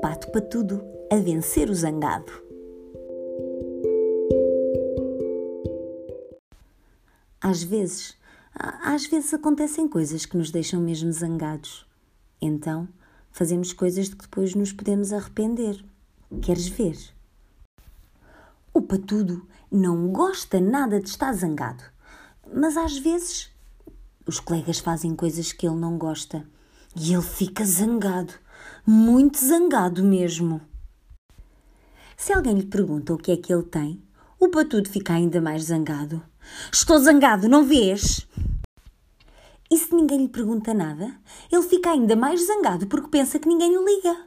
pato patudo a vencer o zangado. Às vezes, às vezes acontecem coisas que nos deixam mesmo zangados. Então, fazemos coisas de que depois nos podemos arrepender. Queres ver? O patudo não gosta nada de estar zangado, mas às vezes os colegas fazem coisas que ele não gosta e ele fica zangado, muito zangado mesmo. Se alguém lhe pergunta o que é que ele tem, o patudo fica ainda mais zangado. Estou zangado, não vês? E se ninguém lhe pergunta nada, ele fica ainda mais zangado porque pensa que ninguém lhe liga.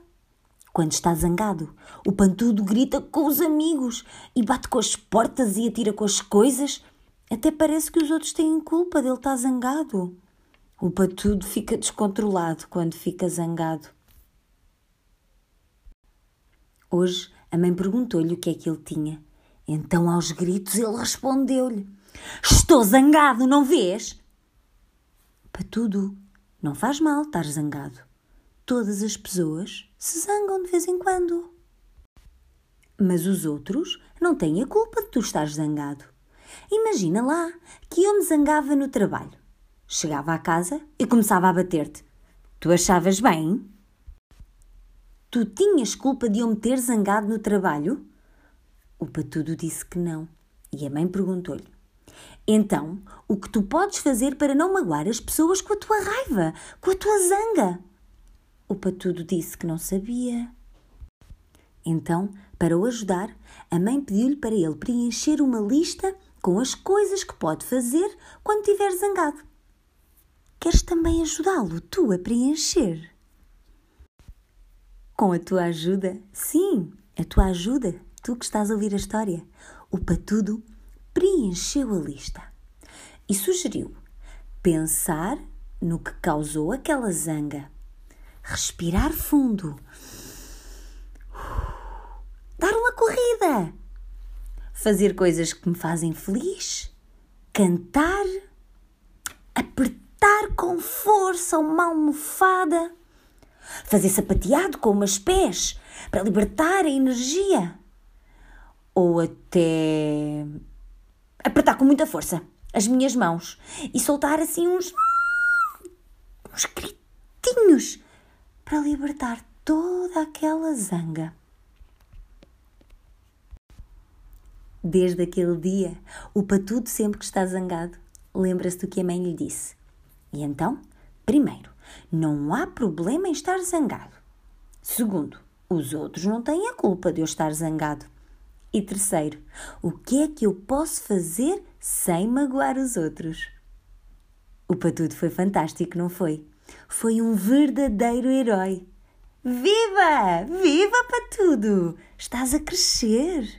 Quando está zangado, o pantudo grita com os amigos e bate com as portas e atira com as coisas. Até parece que os outros têm culpa dele estar zangado. O patudo fica descontrolado quando fica zangado. Hoje a mãe perguntou-lhe o que é que ele tinha. Então, aos gritos, ele respondeu-lhe: Estou zangado, não vês? Patudo, não faz mal estar zangado. Todas as pessoas se zangam de vez em quando. Mas os outros não têm a culpa de tu estar zangado. Imagina lá que eu me zangava no trabalho. Chegava à casa e começava a bater-te. Tu achavas bem? Tu tinhas culpa de eu me ter zangado no trabalho? O patudo disse que não. E a mãe perguntou-lhe: Então, o que tu podes fazer para não magoar as pessoas com a tua raiva, com a tua zanga? O patudo disse que não sabia. Então, para o ajudar, a mãe pediu-lhe para ele preencher uma lista com as coisas que pode fazer quando estiver zangado. Queres também ajudá-lo, tu, a preencher? Com a tua ajuda? Sim, a tua ajuda, tu que estás a ouvir a história. O patudo preencheu a lista e sugeriu pensar no que causou aquela zanga, respirar fundo, dar uma corrida, fazer coisas que me fazem feliz, cantar, apertar com força uma almofada, fazer sapateado com umas pés para libertar a energia, ou até apertar com muita força as minhas mãos e soltar assim uns uns gritinhos para libertar toda aquela zanga. Desde aquele dia, o patudo sempre que está zangado lembra-se do que a mãe lhe disse. E então, primeiro, não há problema em estar zangado. Segundo, os outros não têm a culpa de eu estar zangado. E terceiro, o que é que eu posso fazer sem magoar os outros? O Patudo foi fantástico, não foi? Foi um verdadeiro herói. Viva! Viva Patudo! Estás a crescer!